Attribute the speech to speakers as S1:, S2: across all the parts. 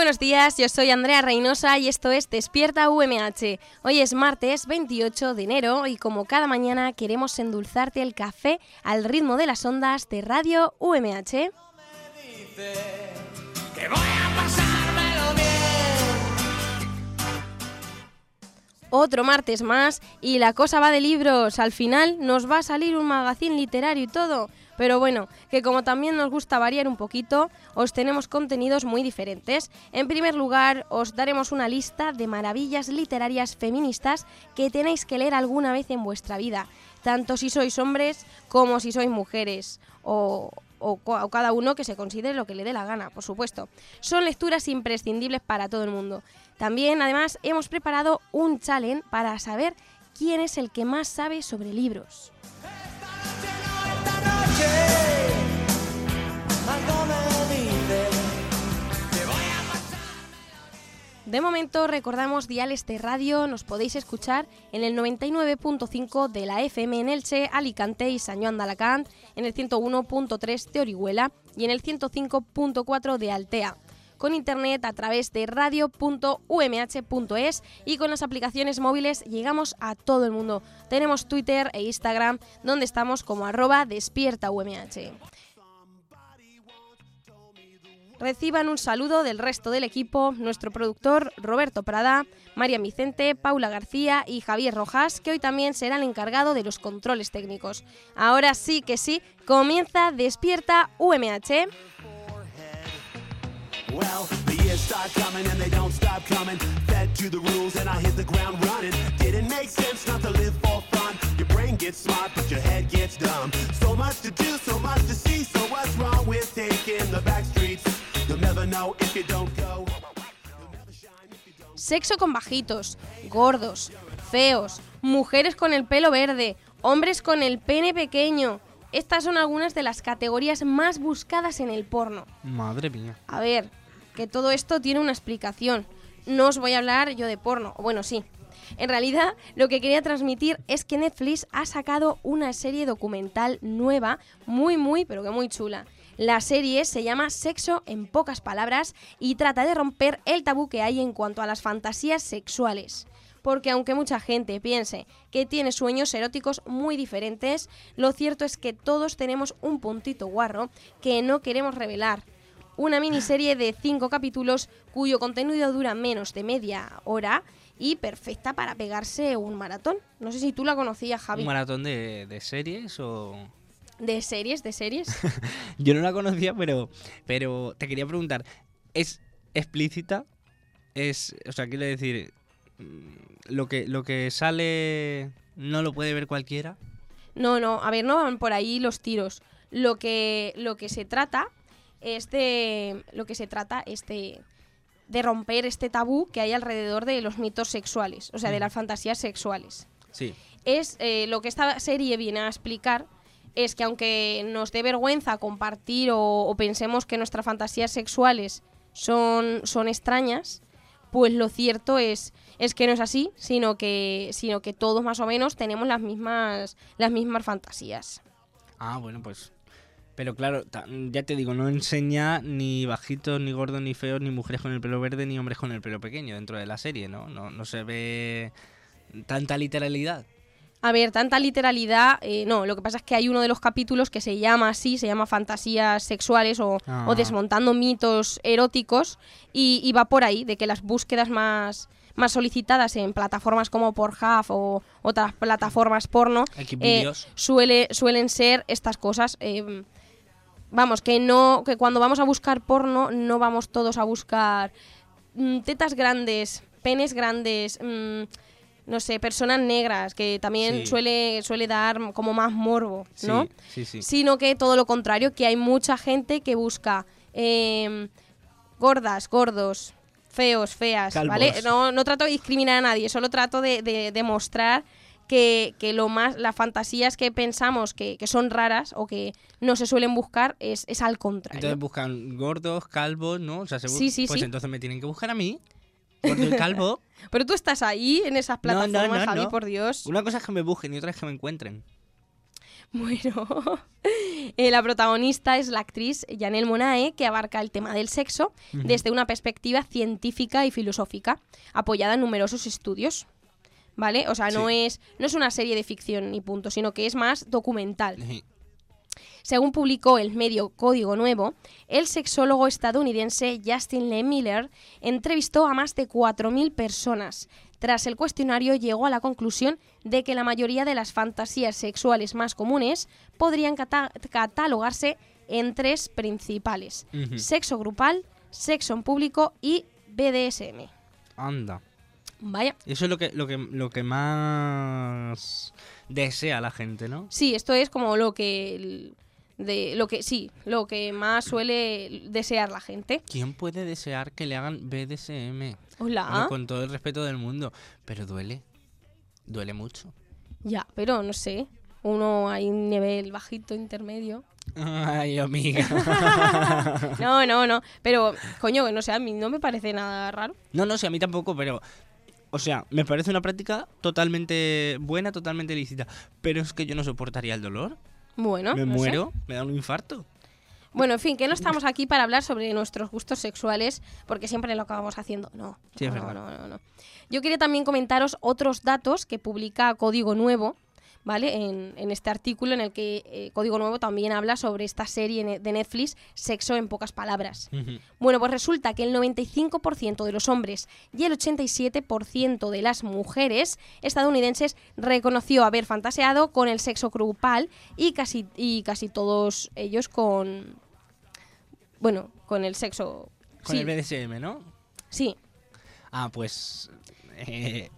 S1: buenos días, yo soy Andrea Reynosa y esto es Despierta UMH. Hoy es martes 28 de enero y como cada mañana queremos endulzarte el café al ritmo de las ondas de Radio UMH. Otro martes más y la cosa va de libros. Al final nos va a salir un magazín literario y todo. Pero bueno, que como también nos gusta variar un poquito, os tenemos contenidos muy diferentes. En primer lugar, os daremos una lista de maravillas literarias feministas que tenéis que leer alguna vez en vuestra vida, tanto si sois hombres como si sois mujeres, o, o cada uno que se considere lo que le dé la gana, por supuesto. Son lecturas imprescindibles para todo el mundo. También, además, hemos preparado un challenge para saber quién es el que más sabe sobre libros. De momento recordamos diales de radio, nos podéis escuchar en el 99.5 de la FM en Elche, Alicante y San Joan de Alacant, en el 101.3 de Orihuela y en el 105.4 de Altea. Con internet a través de radio.umh.es y con las aplicaciones móviles llegamos a todo el mundo. Tenemos Twitter e Instagram donde estamos como arroba despierta UMH. Reciban un saludo del resto del equipo, nuestro productor Roberto Prada, María Vicente, Paula García y Javier Rojas, que hoy también será el encargado de los controles técnicos. Ahora sí que sí, comienza Despierta UMH.
S2: Well, the years start coming and they don't stop coming. Fed to the rules and I hit the ground running. Didn't make sense not to live for fun. Your brain gets smart, but your head gets dumb. So much to do, so much to see. So what's wrong with taking the back streets? You'll never know if you don't go.
S1: Sexo con bajitos, gordos, feos, mujeres con el pelo verde, hombres con el pene pequeño. Estas son algunas de las categorías más buscadas en el porno.
S3: Madre mía.
S1: A ver, que todo esto tiene una explicación. No os voy a hablar yo de porno, bueno, sí. En realidad, lo que quería transmitir es que Netflix ha sacado una serie documental nueva, muy, muy, pero que muy chula. La serie se llama Sexo en pocas palabras y trata de romper el tabú que hay en cuanto a las fantasías sexuales. Porque aunque mucha gente piense que tiene sueños eróticos muy diferentes, lo cierto es que todos tenemos un puntito guarro que no queremos revelar. Una miniserie de cinco capítulos cuyo contenido dura menos de media hora y perfecta para pegarse un maratón. No sé si tú la conocías, Javi.
S4: ¿Un maratón de, de series o...?
S1: De series, de series.
S4: Yo no la conocía, pero, pero te quería preguntar, ¿es explícita? Es, o sea, quiero decir, mm, lo que, lo que sale no lo puede ver cualquiera.
S1: No, no, a ver, no van por ahí los tiros. Lo que, lo que se trata es de. Lo que se trata es de, de romper este tabú que hay alrededor de los mitos sexuales, o sea, de las fantasías sexuales.
S4: Sí.
S1: Es eh, lo que esta serie viene a explicar es que aunque nos dé vergüenza compartir o, o pensemos que nuestras fantasías sexuales son, son extrañas, pues lo cierto es, es que no es así, sino que, sino que todos más o menos tenemos las mismas, las mismas fantasías.
S4: Ah, bueno, pues... Pero claro, ya te digo, no enseña ni bajitos, ni gordos, ni feos, ni mujeres con el pelo verde, ni hombres con el pelo pequeño dentro de la serie, ¿no? No, no se ve tanta literalidad.
S1: A ver, tanta literalidad, eh, no, lo que pasa es que hay uno de los capítulos que se llama así, se llama Fantasías Sexuales o,
S4: Ah.
S1: o Desmontando mitos eróticos y, y va por ahí, de que las búsquedas más, más solicitadas en plataformas como Pornhub o otras plataformas porno eh, suele, suelen ser estas cosas. eh, vamos, que no, que cuando vamos a buscar porno no vamos todos a buscar mm, tetas grandes, penes grandes, mm, no sé, personas negras, que también
S4: Sí.
S1: suele, suele dar como más morbo, ¿no?
S4: Sí, sí, sí.
S1: Sino que todo lo contrario, que hay mucha gente que busca em, gordas, gordos, feos, feas,
S4: Calvos.
S1: ¿vale? No, no trato de discriminar a nadie, solo trato de, de demostrar que, que lo más, las fantasías que pensamos que, que son raras o que no se suelen buscar es, es al contrario.
S4: Entonces buscan gordos, calvos, ¿no? O sea, se
S1: Sí, sí,
S4: pues
S1: sí.
S4: entonces me tienen que buscar a mí, gordo y calvo.
S1: Pero tú estás ahí en esas
S4: No, no,
S1: plataformas,
S4: no,
S1: Javi,
S4: no.
S1: por Dios.
S4: Una cosa es que me busquen y otra es que me encuentren.
S1: Bueno, eh, la protagonista es la actriz Janelle Monae, que abarca el tema del sexo desde una perspectiva científica y filosófica, apoyada en numerosos estudios. ¿Vale? O sea, no,
S4: Sí.
S1: es, no es una serie de ficción ni punto, sino que es más documental.
S4: Sí.
S1: Según publicó el medio Código Nuevo, el sexólogo estadounidense Justin Lee Miller entrevistó a más de 4.000 personas. Tras el cuestionario llegó a la conclusión de que la mayoría de las fantasías sexuales más comunes podrían cata- catalogarse en tres principales. Sexo grupal, sexo en público y BDSM.
S4: Anda.
S1: Vaya.
S4: Eso es lo que, lo que, lo que más desea la gente, ¿no?
S1: Sí, esto es como lo que... De, lo que sí, lo que más suele desear la gente.
S4: ¿Quién puede desear que le hagan BDSM?
S1: Hola.
S4: Bueno, con todo el respeto del mundo. Pero duele. Duele mucho.
S1: Ya, pero no sé. Uno hay un nivel bajito, intermedio.
S4: Ay, amiga.
S1: No, no, no. Pero, coño, no sé, a mí no me parece nada raro.
S4: No, no sé, a mí tampoco, pero. O sea, me parece una práctica totalmente buena, totalmente lícita. Pero es que yo no soportaría el dolor.
S1: Bueno,
S4: me
S1: no sé.
S4: muero, me da un infarto.
S1: Bueno, en fin, que no estamos aquí para hablar sobre nuestros gustos sexuales, porque siempre lo acabamos haciendo. No,
S4: Sí, es
S1: no,
S4: verdad.
S1: no, no, no. Yo quería también comentaros otros datos que publica Código Nuevo, ¿vale? En, en este artículo en el que eh, Código Nuevo también habla sobre esta serie de Netflix, Sexo en pocas palabras. Bueno, pues resulta que el 95% de los hombres y el 87% de las mujeres estadounidenses reconoció haber fantaseado con el sexo grupal y casi, y casi todos ellos con... Bueno, con el sexo...
S4: Con
S1: sí,
S4: el BDSM, ¿no?
S1: sí.
S4: Ah, pues. eh,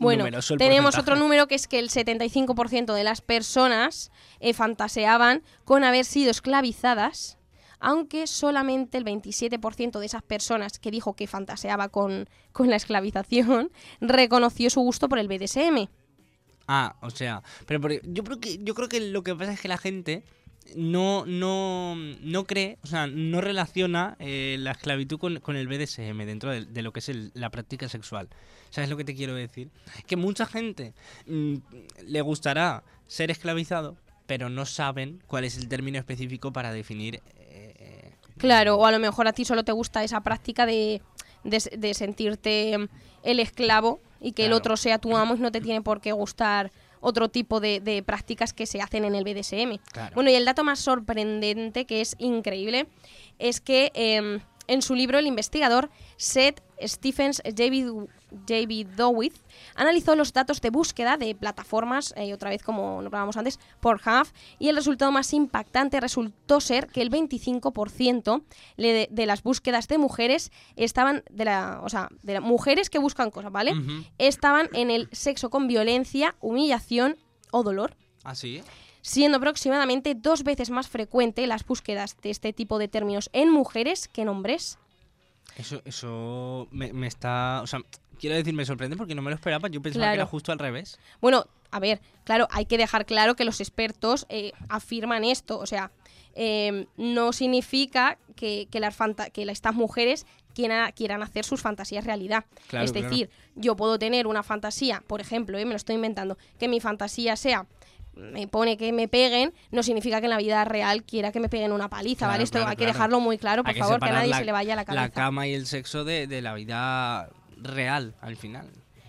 S1: Bueno, tenemos
S4: porcentaje.
S1: otro número que es que el 75% de las personas eh, fantaseaban con haber sido esclavizadas, aunque solamente el 27% de esas personas que dijo que fantaseaba con, con la esclavización reconoció su gusto por el BDSM.
S4: Ah, o sea, pero porque yo creo que yo creo que lo que pasa es que la gente no no no cree, o sea, no relaciona eh, la esclavitud con, con el BDSM dentro de, de lo que es el- la práctica sexual. ¿Sabes lo que te quiero decir? Que mucha gente mm, le gustará ser esclavizado, pero no saben cuál es el término específico para definir eh,
S1: Claro, o a lo mejor a ti solo te gusta esa práctica de, de- de sentirte mm, el esclavo y que el otro sea tu amo y no te tiene por qué gustar otro tipo de, de prácticas que se hacen en el BDSM.
S4: Claro.
S1: Bueno, y el dato más sorprendente, que es increíble, es que em, en su libro el investigador Seth Stephens J.B. J.B. Dowith analizó los datos de búsqueda de plataformas, eh, otra vez como nombrábamos antes, Pornhub, y el resultado más impactante resultó ser que el 25% le- de, las búsquedas de mujeres estaban, de la, o sea, de las mujeres que buscan cosas, ¿vale? Estaban en el sexo con violencia, humillación o dolor
S4: ¿Así?
S1: siendo aproximadamente dos veces más frecuente las búsquedas de este tipo de términos en mujeres que en hombres.
S4: Eso, eso me, me está. O sea, quiero decir, me sorprende porque no me lo esperaba. Yo pensaba que era justo al revés.
S1: Bueno, a ver, claro, hay que dejar claro que los expertos eh, afirman esto, o sea, eh, no significa que, que las que estas mujeres quieran, quieran hacer sus fantasías realidad.
S4: Claro,
S1: es
S4: claro.
S1: decir, yo puedo tener una fantasía, por ejemplo, eh, me lo estoy inventando, que mi fantasía sea me pone que me peguen, no significa que en la vida real quiera que me peguen una paliza,
S4: Claro,
S1: ¿vale? Esto
S4: claro,
S1: hay que
S4: claro.
S1: dejarlo muy claro, por
S4: Hay
S1: favor, que a nadie
S4: la-
S1: se le vaya la cabeza.
S4: La cama y el sexo de, de la vida real, al final.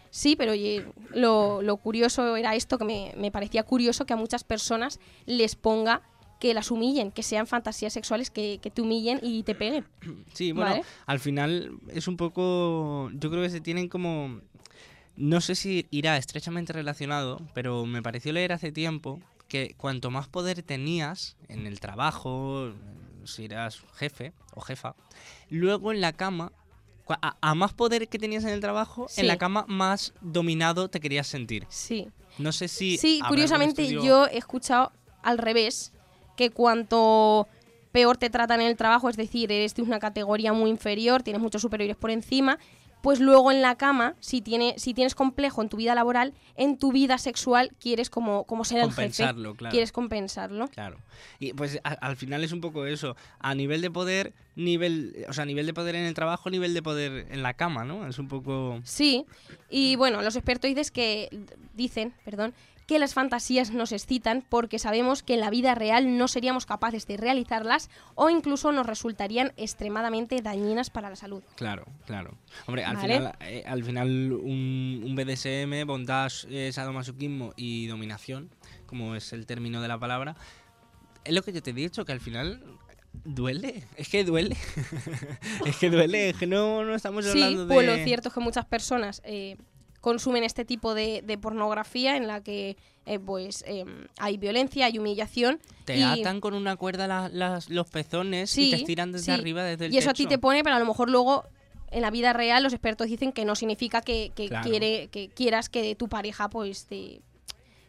S1: Sí, pero oye, lo, lo curioso era esto, que me, me parecía curioso que a muchas personas les ponga que las humillen, que sean fantasías sexuales que, que te humillen y te peguen.
S4: Sí, bueno,
S1: Vale.
S4: al final es un poco. Yo creo que se tienen como. No sé si irá estrechamente relacionado, pero me pareció leer hace tiempo que cuanto más poder tenías en el trabajo, si eras jefe o jefa, luego en la cama, A, a más poder que tenías en el trabajo,
S1: Sí.
S4: en la cama más dominado te querías sentir.
S1: Sí.
S4: No sé si...
S1: Sí, curiosamente
S4: estudio-
S1: yo he escuchado al revés, que cuanto peor te tratan en el trabajo, es decir, eres de una categoría muy inferior, tienes muchos superiores por encima, pues luego en la cama, si, tiene, si tienes complejo en tu vida laboral, en tu vida sexual quieres como, como ser el jefe,
S4: Compensarlo, claro.
S1: quieres compensarlo.
S4: Claro. Y pues a- al final es un poco eso. A nivel de poder, nivel, o sea, nivel de poder en el trabajo, nivel de poder en la cama, ¿no? Es un poco.
S1: Sí, y bueno, los expertos dicen que, dicen, perdón, que las fantasías nos excitan porque sabemos que en la vida real no seríamos capaces de realizarlas o incluso nos resultarían extremadamente dañinas para la salud.
S4: Claro, claro. Hombre, al
S1: Vale.
S4: final, eh, al final un, un BDSM, bondage, eh, sadomasoquismo y dominación, como es el término de la palabra, es lo que yo te he dicho, que al final duele. Es que duele. es que duele, es que no, no estamos
S1: Sí,
S4: hablando de.
S1: pues lo cierto es que muchas personas eh, consumen este tipo de, de pornografía en la que eh, pues em, hay violencia, hay humillación.
S4: Te
S1: y-
S4: atan con una cuerda la- las- los pezones y te estiran desde
S1: sí.
S4: arriba, desde el
S1: Y eso a ti te pone, pero a lo mejor luego en la vida real los expertos dicen que no significa que, que
S4: Claro.
S1: quiere, que quieras que tu pareja pues te,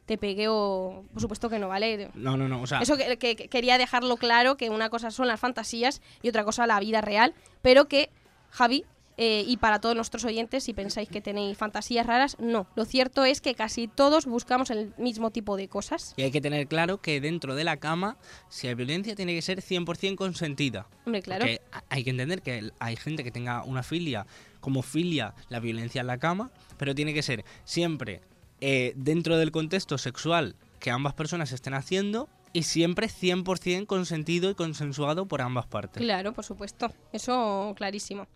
S1: te pegue o por supuesto que no, ¿vale?
S4: No, no, no. O sea,
S1: Eso que, que- que quería dejarlo claro, que una cosa son las fantasías y otra cosa la vida real, pero que, Javi, eh, y para todos nuestros oyentes, si pensáis que tenéis fantasías raras, no. Lo cierto es que casi todos buscamos el mismo tipo de cosas.
S4: Y hay que tener claro que dentro de la cama, si hay violencia, tiene que ser 100% consentida.
S1: Hombre, claro.
S4: Porque hay que entender que hay gente que tenga una filia como filia la violencia en la cama, pero tiene que ser siempre eh, dentro del contexto sexual que ambas personas estén haciendo y siempre 100% consentido y consensuado por ambas partes.
S1: Claro, por supuesto. Eso clarísimo.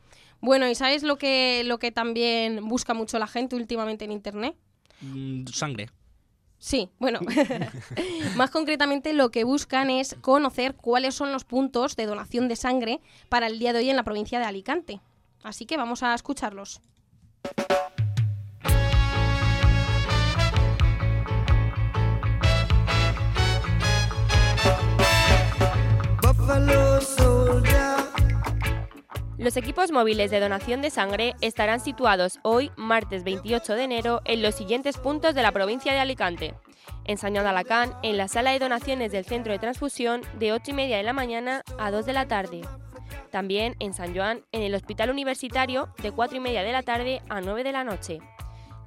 S1: Bueno, ¿y sabes lo que, lo que también busca mucho la gente últimamente en Internet?
S4: Mm, sangre.
S1: Sí, bueno, más concretamente lo que buscan es conocer cuáles son los puntos de donación de sangre para el día de hoy en la provincia de Alicante. Así que vamos a escucharlos.
S5: Buffalo.
S6: Los equipos móviles de donación de sangre estarán situados hoy, martes 28 de enero, en los siguientes puntos de la provincia de Alicante. En San Alacant, en la sala de donaciones del centro de transfusión, de 8 y media de la mañana a 2 de la tarde. También en San Joan, en el Hospital Universitario, de 4 y media de la tarde a 9 de la noche.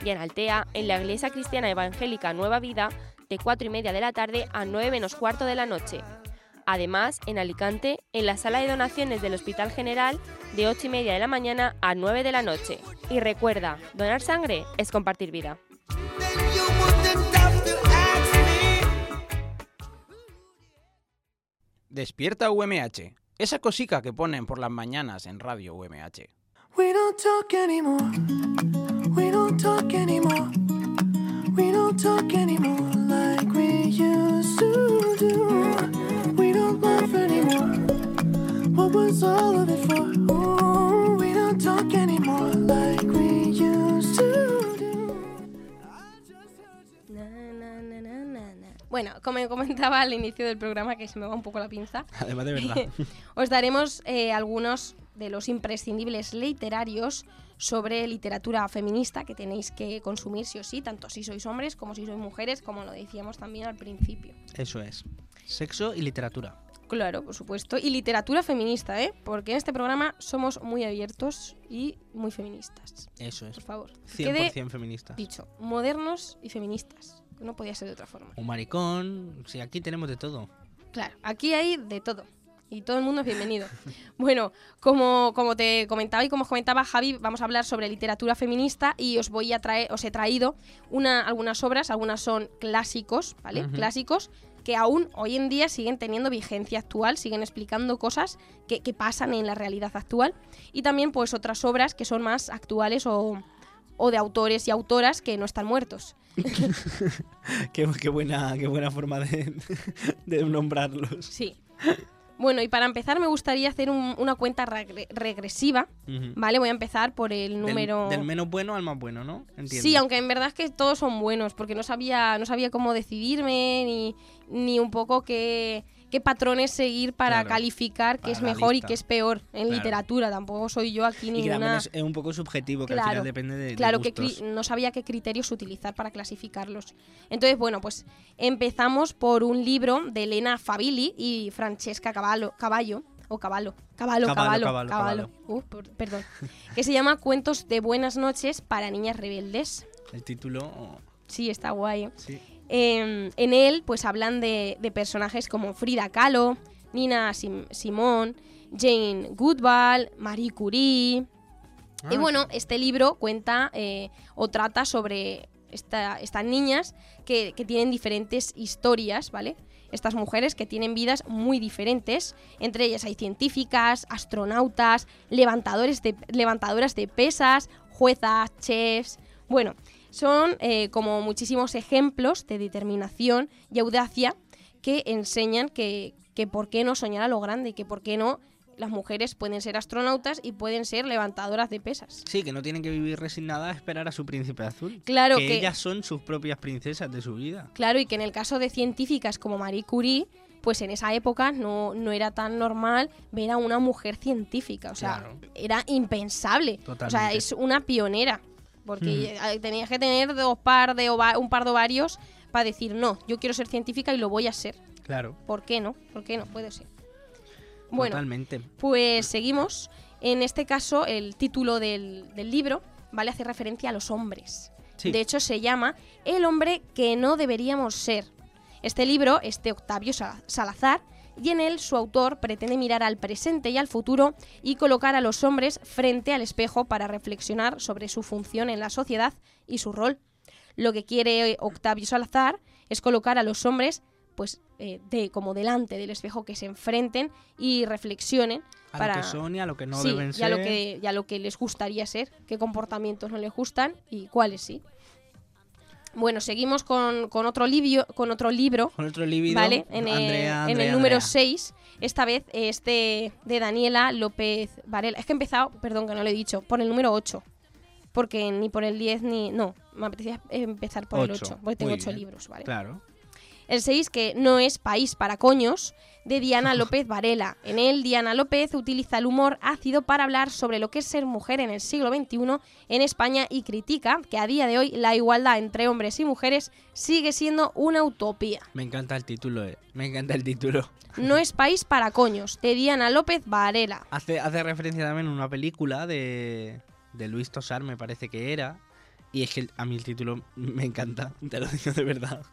S6: Y en Altea, en la Iglesia Cristiana Evangélica Nueva Vida, de 4 y media de la tarde a 9 menos cuarto de la noche. Además, en Alicante, en la sala de donaciones del Hospital General, de 8 y media de la mañana a 9 de la noche. Y recuerda, donar sangre es compartir vida.
S3: Despierta UMH, esa cosica que ponen por las mañanas en Radio UMH.
S5: We don't talk anymore. We don't talk anymore.
S1: Bueno, como comentaba al inicio del programa, que se me va un poco la pinza,
S4: Además de verdad.
S1: os daremos eh, algunos de los imprescindibles literarios sobre literatura feminista que tenéis que consumir sí o sí, tanto si sois hombres como si sois mujeres, como lo decíamos también al principio.
S4: Eso es. Sexo y literatura.
S1: Claro, por supuesto. Y literatura feminista, ¿eh? Porque en este programa somos muy abiertos y muy feministas.
S4: Eso es.
S1: Por favor. que Quede
S4: 100% feminista.
S1: dicho, modernos y feministas. No podía ser de otra forma.
S4: Un maricón. Sí, aquí tenemos de todo.
S1: Claro, aquí hay de todo. Y todo el mundo es bienvenido. bueno, como, como te comentaba y como os comentaba Javi, vamos a hablar sobre literatura feminista y os voy a traer, os he traído una, algunas obras, algunas son clásicos, ¿vale? Clásicos que aún hoy en día siguen teniendo vigencia actual, siguen explicando cosas que, que pasan en la realidad actual. Y también pues otras obras que son más actuales o, o de autores y autoras que no están muertos.
S4: Qué, qué buena, qué buena forma de, de nombrarlos.
S1: Sí. Bueno, y para empezar me gustaría hacer un- una cuenta regre- regresiva. ¿vale? Voy a empezar por el
S4: Del-
S1: número...
S4: Del, menos bueno al más bueno, ¿no? Entiendo.
S1: Sí, aunque en verdad es que todos son buenos, porque no sabía, no sabía cómo decidirme, ni, ni un poco qué, qué patrones seguir para
S4: Claro,
S1: calificar qué es mejor y qué es peor en
S4: Claro.
S1: literatura. Tampoco soy yo aquí
S4: Y que también
S1: ninguna...
S4: es, un poco subjetivo, que al
S1: Claro,
S4: final depende de,
S1: Claro que
S4: gustos.
S1: no sabía qué criterios utilizar para clasificarlos. Entonces, bueno, pues empezamos por un libro de Elena Favilli y Francesca Cavallo, Caballo, o Cavallo, Cavallo,
S4: Cavallo,
S1: Cavallo, Uh, perdón. que se llama Cuentos de Buenas noches para niñas rebeldes.
S4: El título,
S1: Sí, está guay. ¿eh?
S4: sí.
S1: Eh, en él, pues hablan de, de personajes como Frida Kahlo, Nina Sim- Simón, Jane Goodall, Marie Curie. Y
S4: Ah,
S1: bueno, este libro cuenta eh, o trata sobre esta- estas niñas que, que tienen diferentes historias, ¿vale? Estas mujeres que tienen vidas muy diferentes. Entre ellas hay científicas, astronautas, levantadores de, levantadoras de pesas, juezas, chefs. Bueno, son eh, como muchísimos ejemplos de determinación y audacia que enseñan que, que por qué no soñar a lo grande, que por qué no las mujeres pueden ser astronautas y pueden ser levantadoras de pesas.
S4: Sí, que no tienen que vivir resignadas a esperar a su príncipe azul.
S1: Claro
S4: que,
S1: que,
S4: ellas son sus propias princesas de su vida.
S1: claro y que en el caso de científicas como Marie Curie, pues en esa época no, no era tan normal ver a una mujer científica, o sea,
S4: Claro.
S1: era impensable. O sea, es una pionera, porque eh, tenías que tener dos par de un par de ovarios para decir, "No, yo quiero ser científica y lo voy a ser."
S4: Claro.
S1: ¿Por qué no? ¿Por qué no puede ser? Bueno,
S4: Totalmente.
S1: Pues seguimos. En este caso, el título del, del libro, ¿vale? Hace referencia a los hombres.
S4: Sí.
S1: De hecho, se llama El hombre que no deberíamos ser. Este libro es de Octavio Sa- Salazar y en él su autor pretende mirar al presente y al futuro y colocar a los hombres frente al espejo para reflexionar sobre su función en la sociedad y su rol. Lo que quiere Octavio Salazar es colocar a los hombres pues eh, de como delante del espejo que se enfrenten y reflexionen
S4: a
S1: para
S4: lo que son y a lo que no
S1: sí,
S4: deben
S1: y
S4: ser.
S1: a lo que y a lo que les gustaría ser, qué comportamientos no les gustan y cuáles sí. Bueno, seguimos con, con otro libro, con otro libro,
S4: Con otro libido.
S1: ¿vale? En el,
S4: Andrea,
S1: en el número
S4: Andrea.
S1: 6, esta vez es de, de Daniela López Varela. Es que he empezado, perdón que no lo he dicho, por el número 8. Porque ni por el 10 ni... No, me apetecía empezar por el
S4: Ocho,
S1: 8, porque tengo
S4: muy
S1: 8
S4: bien.
S1: libros, ¿vale?
S4: Claro.
S1: El 6, que no es país para coños, de Diana López Varela. En él, Diana López utiliza el humor ácido para hablar sobre lo que es ser mujer en el siglo XXI en España y critica que a día de hoy la igualdad entre hombres y mujeres sigue siendo una utopía.
S4: Me encanta el título, eh. Me encanta el título.
S1: No es país para coños, de Diana López Varela.
S4: Hace, hace referencia también a una película de, de Luis Tosar, me parece que era. Y es que a mí el título me encanta, te lo digo de verdad.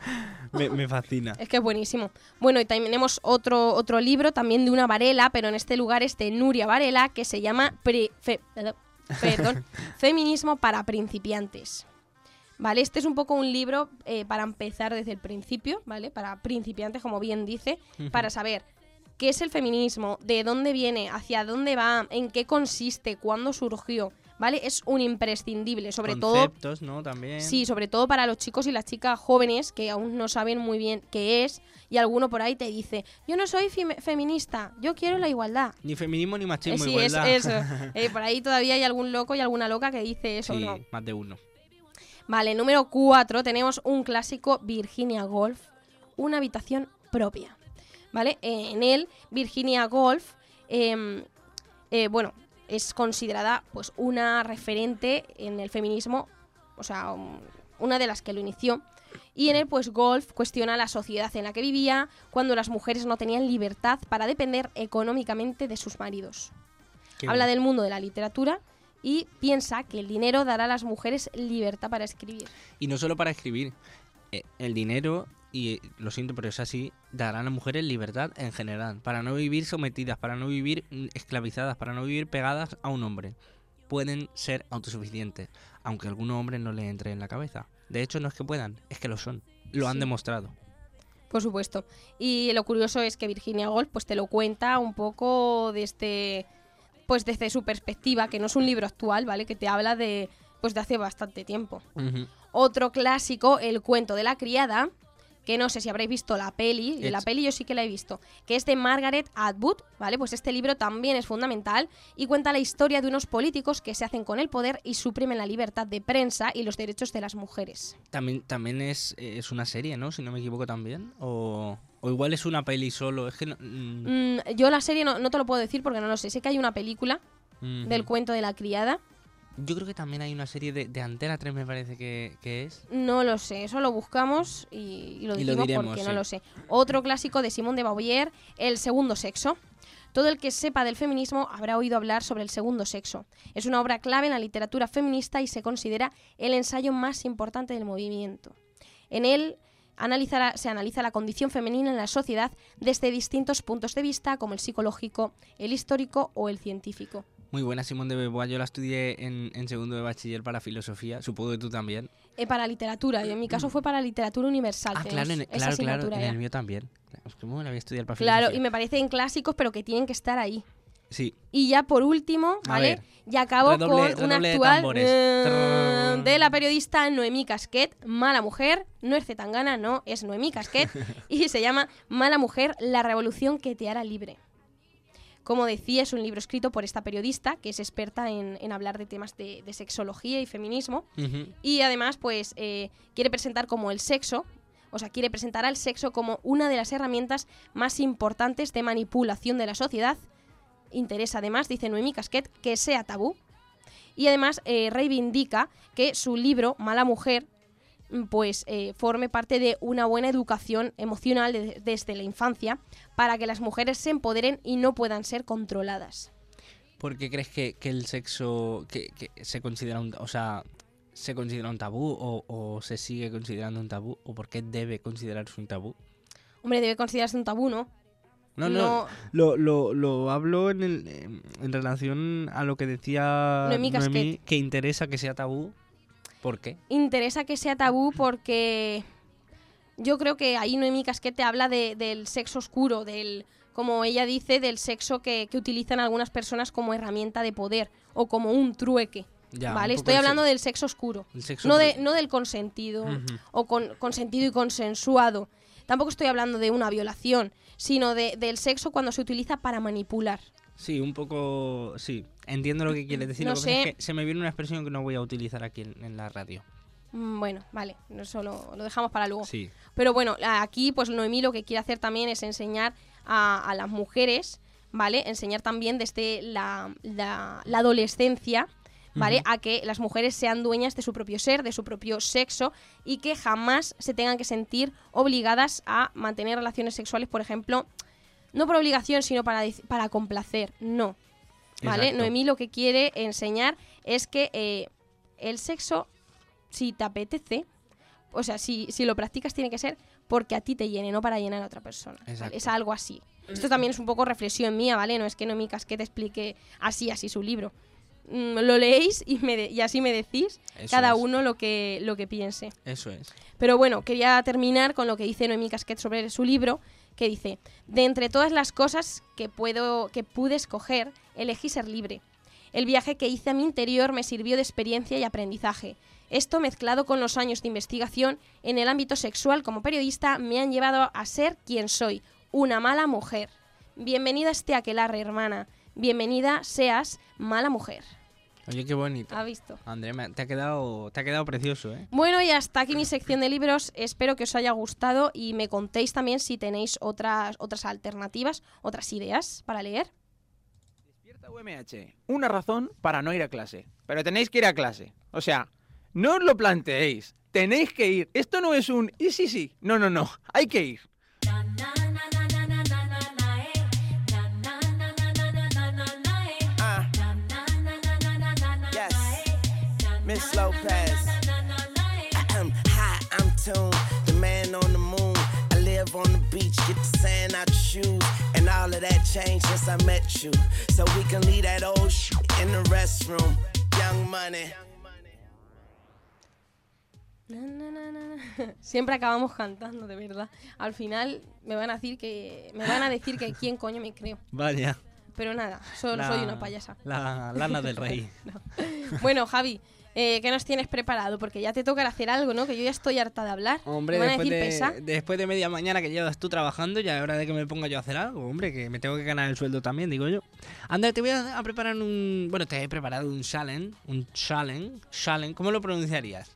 S4: Me, me fascina.
S1: Es que es buenísimo. Bueno, y también tenemos otro, otro libro también de una Varela, pero en este lugar es de Nuria Varela, que se llama Pre- fe- perdón, perdón, Feminismo para principiantes. ¿Vale? Este es un poco un libro eh, para empezar desde el principio, ¿vale? Para principiantes, como bien dice, para saber qué es el feminismo, de dónde viene, hacia dónde va, en qué consiste, cuándo surgió, ¿vale? Es un imprescindible, sobre todo
S4: Conceptos, ¿no? También.
S1: Sí, sobre todo para los chicos y las chicas jóvenes que aún no saben muy bien qué es y alguno por ahí te dice, yo no soy fem- feminista, yo quiero la igualdad.
S4: Ni feminismo ni
S1: Eh,
S4: machismo,
S1: sí, es eso. Eh, por ahí todavía hay algún loco y alguna loca que dice eso,
S4: sí,
S1: ¿no?
S4: más de uno.
S1: Vale, número 4 tenemos un clásico Virginia Golf, una habitación propia. ¿Vale? Eh, en él, Virginia Golf, em, eh, bueno, es considerada pues una referente en el feminismo, o sea, um, una de las que lo inició. Y en él, pues Golf cuestiona la sociedad en la que vivía cuando las mujeres no tenían libertad para depender económicamente de sus maridos.
S4: Qué
S1: Habla del mundo de la literatura y piensa que el dinero dará a las mujeres libertad para escribir.
S4: Y no solo para escribir. Eh, el dinero, y eh, lo siento, pero es así, dará a las mujeres libertad en general. Para no vivir sometidas, para no vivir mm, esclavizadas, para no vivir pegadas a un hombre. Pueden ser autosuficientes, aunque a algún hombre no le entre en la cabeza. De hecho, no es que puedan, es que lo son. Lo han demostrado.
S1: Por supuesto. Y lo curioso es que Virginia Woolf pues te lo cuenta un poco desde pues desde su perspectiva, que no es un libro actual, ¿vale? Que te habla de pues de hace bastante tiempo. Otro clásico, El cuento de la criada, que no sé si habréis visto la peli, la peli yo sí que la he visto, que es de Margaret Atwood, ¿vale? Pues este libro también es fundamental y cuenta la historia de unos políticos que se hacen con el poder y suprimen la libertad de prensa y los derechos de las mujeres.
S4: También, también es, eh, es una serie, ¿no? Si no me equivoco también, o... o igual es una peli solo, es que no, mm.
S1: Mm, yo la serie no, no, te lo puedo decir porque no lo sé. Sé que hay una película del cuento de la criada,
S4: yo creo que también hay una serie de, de Antena 3, me parece que, que, es.
S1: No lo sé, eso lo buscamos y, lo decimos
S4: diremos,
S1: porque no lo sé. Otro clásico de Simón de Beauvoir, El segundo sexo. Todo el que sepa del feminismo habrá oído hablar sobre el segundo sexo. Es una obra clave en la literatura feminista y se considera el ensayo más importante del movimiento. En él Analizará, se analiza la condición femenina en la sociedad desde distintos puntos de vista, como el psicológico, el histórico o el científico.
S4: Muy buena, Simón de Beauvoir. Yo la estudié en, en, segundo de bachiller para filosofía, supongo que tú también.
S1: Eh, para literatura, y en mi mm. caso fue para literatura universal.
S4: Ah, claro, en, claro, claro, en el mío también. ¿Cómo la voy a estudiar para
S1: claro,
S4: filosofía?
S1: Claro, y me parecen clásicos, pero que tienen que estar ahí.
S4: Sí.
S1: Y ya por último, ¿vale? Ya acabo
S4: redoble,
S1: con una
S4: actual de,
S1: de,
S4: la
S1: periodista
S4: Noemí Casquet, Mala Mujer, no es Zetangana, no, es Noemí Casquet,
S1: y se llama Mala Mujer, la revolución que te hará libre. Como decía, es un libro escrito por esta periodista, que es experta en, en hablar de temas de, de sexología y feminismo, y además pues eh, quiere presentar como el sexo, o sea, quiere presentar al sexo como una de las herramientas más importantes de manipulación de la sociedad. Interesa además, dice Noemí Casquet, que sea tabú. Y además eh, reivindica que su libro, Mala Mujer, pues eh, forme parte de una buena educación emocional de- desde la infancia para que las mujeres se empoderen y no puedan ser controladas.
S4: ¿Por qué crees que, que el sexo que, que se considera un, o sea, se considera un tabú o, o se sigue considerando un tabú o por qué debe considerarse un tabú?
S1: Hombre, debe considerarse un tabú, ¿no?
S4: No, no, Lo, lo, lo hablo en, el, en relación a lo que decía
S1: Noemí
S4: que interesa que sea tabú. ¿Por qué?
S1: interesa que sea tabú porque yo creo que ahí Noemí Casquete habla de- del sexo oscuro, del, como ella dice, del sexo que, que utilizan algunas personas como herramienta de poder o como un trueque.
S4: Ya,
S1: ¿Vale?
S4: un
S1: Estoy hablando del sexo oscuro.
S4: sexo
S1: No, de, no del consentido o con consentido y consensuado. Tampoco estoy hablando de una violación, sino de- del sexo cuando se utiliza para manipular.
S4: Sí, un poco. Sí, entiendo lo que quieres decir.
S1: No
S4: lo que pasa es
S1: sé.
S4: que se me viene una expresión que no voy a utilizar aquí en, en la radio.
S1: Mm, Bueno, vale, eso lo, lo dejamos para luego.
S4: Sí.
S1: Pero bueno, aquí pues Noemí lo que quiere hacer también es enseñar a, a las mujeres, ¿vale? Enseñar también desde la, la- la adolescencia, ¿vale? A que las mujeres sean dueñas de su propio ser, de su propio sexo y que jamás se tengan que sentir obligadas a mantener relaciones sexuales, por ejemplo, no por obligación, sino para, para complacer, no. ¿Vale?
S4: Exacto.
S1: Noemí lo que quiere enseñar es que eh, el sexo, si te apetece, o sea, si, si lo practicas tiene que ser porque a ti te llene, no para llenar a otra persona. Es algo así. Esto también es un poco reflexión mía, ¿vale? No es que no mi casquete explique así, así su libro. Mm, lo leéis y, me de- y así me decís
S4: Eso
S1: cada
S4: es.
S1: uno lo que, lo que piense.
S4: Eso es.
S1: Pero bueno, quería terminar con lo que dice Noemí Casquet sobre su libro, que dice, de entre todas las cosas que, puedo, que pude escoger, elegí ser libre. El viaje que hice a mi interior me sirvió de experiencia y aprendizaje. Esto mezclado con los años de investigación en el ámbito sexual como periodista me han llevado a ser quien soy, una mala mujer. Bienvenida este aquelarre, hermana. Bienvenida seas mala mujer.
S4: Oye, qué bonito.
S1: ¿Ha visto?
S4: André, me- te ha quedado, te ha quedado precioso, ¿eh?
S1: Bueno, y hasta aquí mi sección de libros. Espero que os haya gustado y me contéis también si tenéis otras, otras alternativas, otras ideas para leer.
S3: Despierta UMH. Una razón para no ir a clase. Pero tenéis que ir a clase. O sea, no os lo planteéis. Tenéis que ir. Esto no es un y sí, sí. No, no, no. Hay que ir.
S2: Miss Lopez. Ahem. Hi, I'm the man on the moon. I live on the beach, get the sand out your shoes, and all of that changed since I met you. So we can leave that old shit in the restroom. Young money.
S1: Na, na, na, na, na. Siempre acabamos cantando, de verdad. Al final me van a decir que me van a decir que quién coño me creo.
S4: Vaya.
S1: Pero nada, solo
S4: La-
S1: soy una payasa.
S4: La lana del rey.
S1: Bueno, Javi, eh, ¿qué nos tienes preparado? Porque ya te tocará hacer algo, ¿no? Que yo ya estoy harta de hablar.
S4: Hombre, después
S1: pesa.
S4: de, después de media mañana que llevas tú trabajando, ya es hora de que me ponga yo a hacer algo, hombre, que me tengo que ganar el sueldo también, digo yo. Anda, te voy a, a preparar un... Bueno, te he preparado un challenge, un challenge, challenge, ¿cómo lo pronunciarías?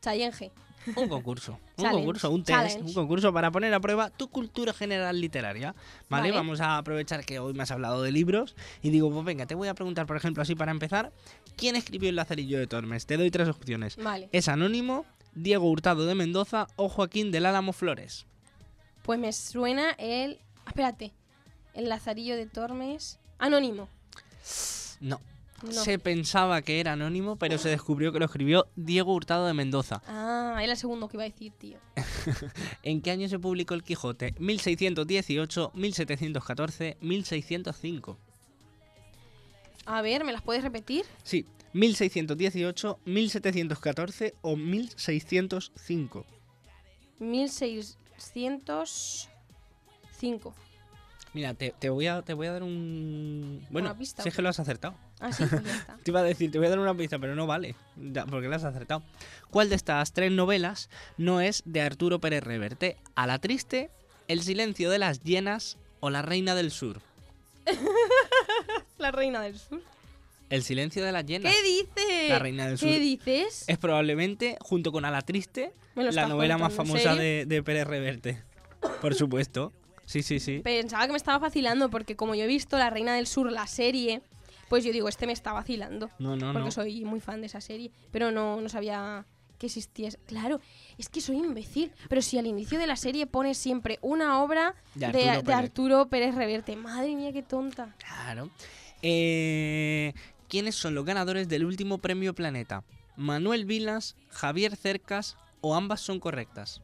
S1: Chayenge.
S4: Un concurso. un concurso, un test,
S1: challenge.
S4: un concurso para poner a prueba tu cultura general literaria. ¿vale?
S1: Vale.
S4: Vamos a aprovechar que hoy me has hablado de libros y digo, pues venga, te voy a preguntar, por ejemplo, así para empezar, ¿quién escribió El Lazarillo de Tormes? Te doy tres opciones.
S1: Vale.
S4: ¿Es anónimo, Diego Hurtado de Mendoza o Joaquín del Álamo Flores?
S1: Pues me suena el. Espérate. El Lazarillo de Tormes. Anónimo.
S4: No.
S1: No.
S4: Se pensaba que era anónimo, pero se descubrió que lo escribió Diego Hurtado de Mendoza.
S1: Ah, era el segundo que iba a decir, tío.
S4: ¿En qué año se publicó El Quijote? 1618, 1714, 1605.
S1: A ver, ¿me las puedes repetir?
S4: Sí, 1618, 1714 o 1605.
S1: 1605.
S4: Mira, te, te voy, a, te voy a dar un... Bueno,
S1: Una pista,
S4: si es
S1: ¿o
S4: que lo has acertado.
S1: Ah, sí, pues ya está.
S4: Te iba a decir, te voy a dar una pista, pero no vale, porque lo has acertado. ¿Cuál de estas tres novelas no es de Arturo Pérez Reverte? ¿A la triste, El silencio de las llenas o La reina del sur?
S1: La reina del sur.
S4: El silencio de las llenas.
S1: ¿Qué dices?
S4: La reina del
S1: ¿Qué
S4: sur.
S1: dices?
S4: Es probablemente, junto con A la triste,
S1: ¿Me lo
S4: la novela más famosa de, de Pérez Reverte. Por supuesto. Sí, sí, sí.
S1: Pensaba que me estaba vacilando porque como yo he visto La Reina del Sur, la serie, pues yo digo, este me está vacilando.
S4: No, no,
S1: porque
S4: no.
S1: soy muy fan de esa serie. Pero no, no sabía que existía. Claro, es que soy imbécil. Pero si al inicio de la serie pone siempre una obra
S4: De Arturo
S1: de
S4: Pérez.
S1: Arturo Pérez Reverte. Madre mía, qué tonta.
S4: Claro. Eh, ¿Quiénes son los ganadores del último premio Planeta? ¿Manuel Vilas, Javier Cercas o ambas son correctas?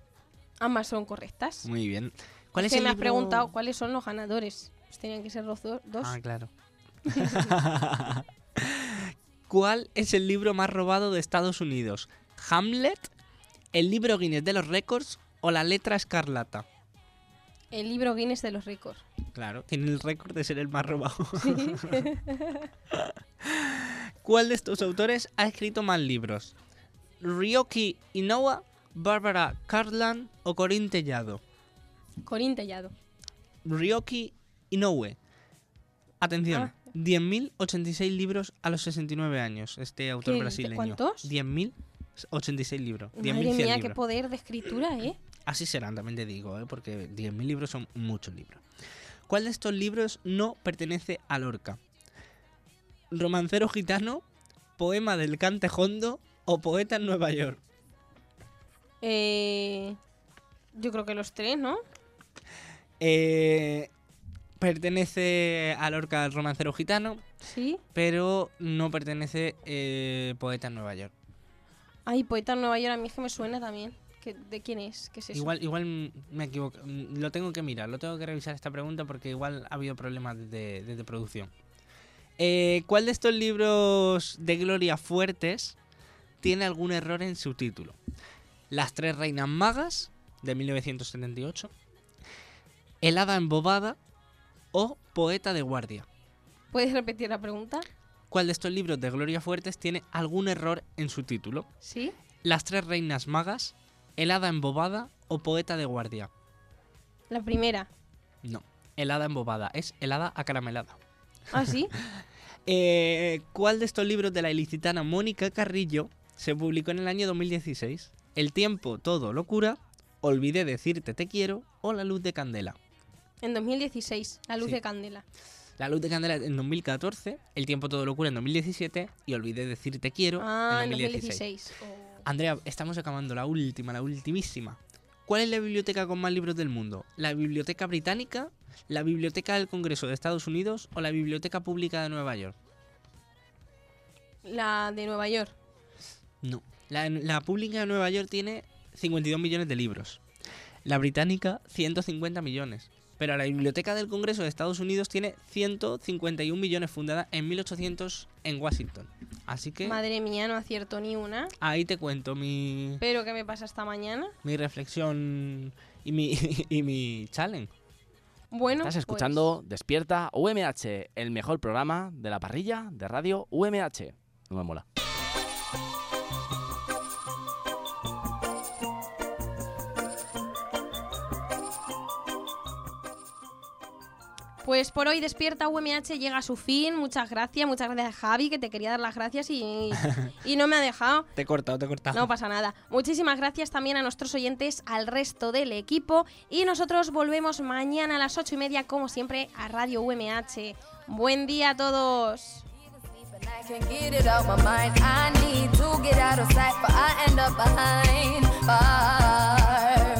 S1: Ambas son correctas.
S4: Muy bien. ¿Cuál
S1: es
S4: es
S1: que
S4: el
S1: me has preguntado cuáles son los ganadores. Pues tenían que ser los do- dos.
S4: Ah, claro. ¿Cuál es el libro más robado de Estados Unidos? ¿Hamlet, el libro Guinness de los récords o la letra escarlata?
S1: El libro Guinness de los récords.
S4: Claro, tiene el récord de ser el más robado. ¿Cuál de estos autores ha escrito más libros? ¿Ryoki Inoue, Barbara Cartland o Corinne Tellado?
S1: Corín Tellado.
S4: Ryoki Inoue. Atención,
S1: Ah.
S4: 10.086 libros a los 69 años, este autor
S1: ¿Qué?
S4: brasileño.
S1: ¿Cuántos?
S4: 10.086 libros. 10.100
S1: Madre mía, qué
S4: libros.
S1: poder de escritura, ¿eh?
S4: Así serán, también te digo, ¿eh? porque 10.000 libros son muchos libros. ¿Cuál de estos libros no pertenece a Lorca? ¿Romancero gitano, poema del Cantejondo o poeta en Nueva York?
S1: Eh, yo creo que los tres, ¿no?
S4: Eh, pertenece a Lorca el romancero gitano,
S1: Sí.
S4: pero no pertenece eh, poeta en Nueva York.
S1: Ay, Poeta en Nueva York, a mí es que me suena también. ¿Qué- ¿De quién es? ¿Qué es eso?
S4: Igual, igual me equivoco. Lo tengo que mirar, lo tengo que revisar esta pregunta porque igual ha habido problemas de, de- de producción. Eh, ¿Cuál de estos libros de Gloria Fuertes tiene algún error en su título? Las tres reinas magas, de 1978. El hada embobada o poeta de guardia.
S1: ¿Puedes repetir la pregunta?
S4: ¿Cuál de estos libros de Gloria Fuertes tiene algún error en su título?
S1: Sí.
S4: Las tres reinas magas, el hada embobada o poeta de guardia.
S1: La primera.
S4: No, helada embobada, es helada acaramelada.
S1: ¿Ah, sí?
S4: Eh, ¿Cuál de estos libros de la ilicitana Mónica Carrillo se publicó en el año 2016? El tiempo todo lo cura, Olvidé decirte te quiero o La luz de candela.
S1: En 2016, La luz
S4: Sí.
S1: de Candela.
S4: La luz de candela en 2014, El tiempo todo lo cura en 2017 y Olvidé decirte te quiero
S1: Ah,
S4: en
S1: en
S4: 2016.
S1: 2016. Oh.
S4: Andrea, estamos acabando la última, la ultimísima. ¿Cuál es la biblioteca con más libros del mundo? ¿La Biblioteca Británica, la Biblioteca del Congreso de Estados Unidos o la Biblioteca Pública de Nueva York?
S1: La de Nueva York.
S4: No. La, la pública de Nueva York tiene 52 millones de libros. La británica, 150 millones. Pero la Biblioteca del Congreso de Estados Unidos tiene 151 millones, fundada en 1800 en Washington. Así que
S1: Madre mía, no acierto ni una.
S4: ahí te cuento mi,
S1: Pero ¿qué me pasa esta mañana?
S4: mi reflexión y mi, y mi challenge.
S1: Bueno,
S7: Estás
S1: pues,
S7: escuchando Despierta UMH, el mejor programa de la parrilla de radio UMH. No me mola.
S1: Pues por hoy Despierta UMH llega a su fin. Muchas gracias, muchas gracias Javi, que te quería dar las gracias y, y no me ha dejado.
S4: Te he cortado, te he cortado.
S1: No pasa nada. Muchísimas gracias también a nuestros oyentes, al resto del equipo. Y nosotros volvemos mañana a las ocho y media, como siempre, a Radio UMH. Buen día a todos.
S8: I can't get it out my mind. I need to get out of sight, but I end up behind bars.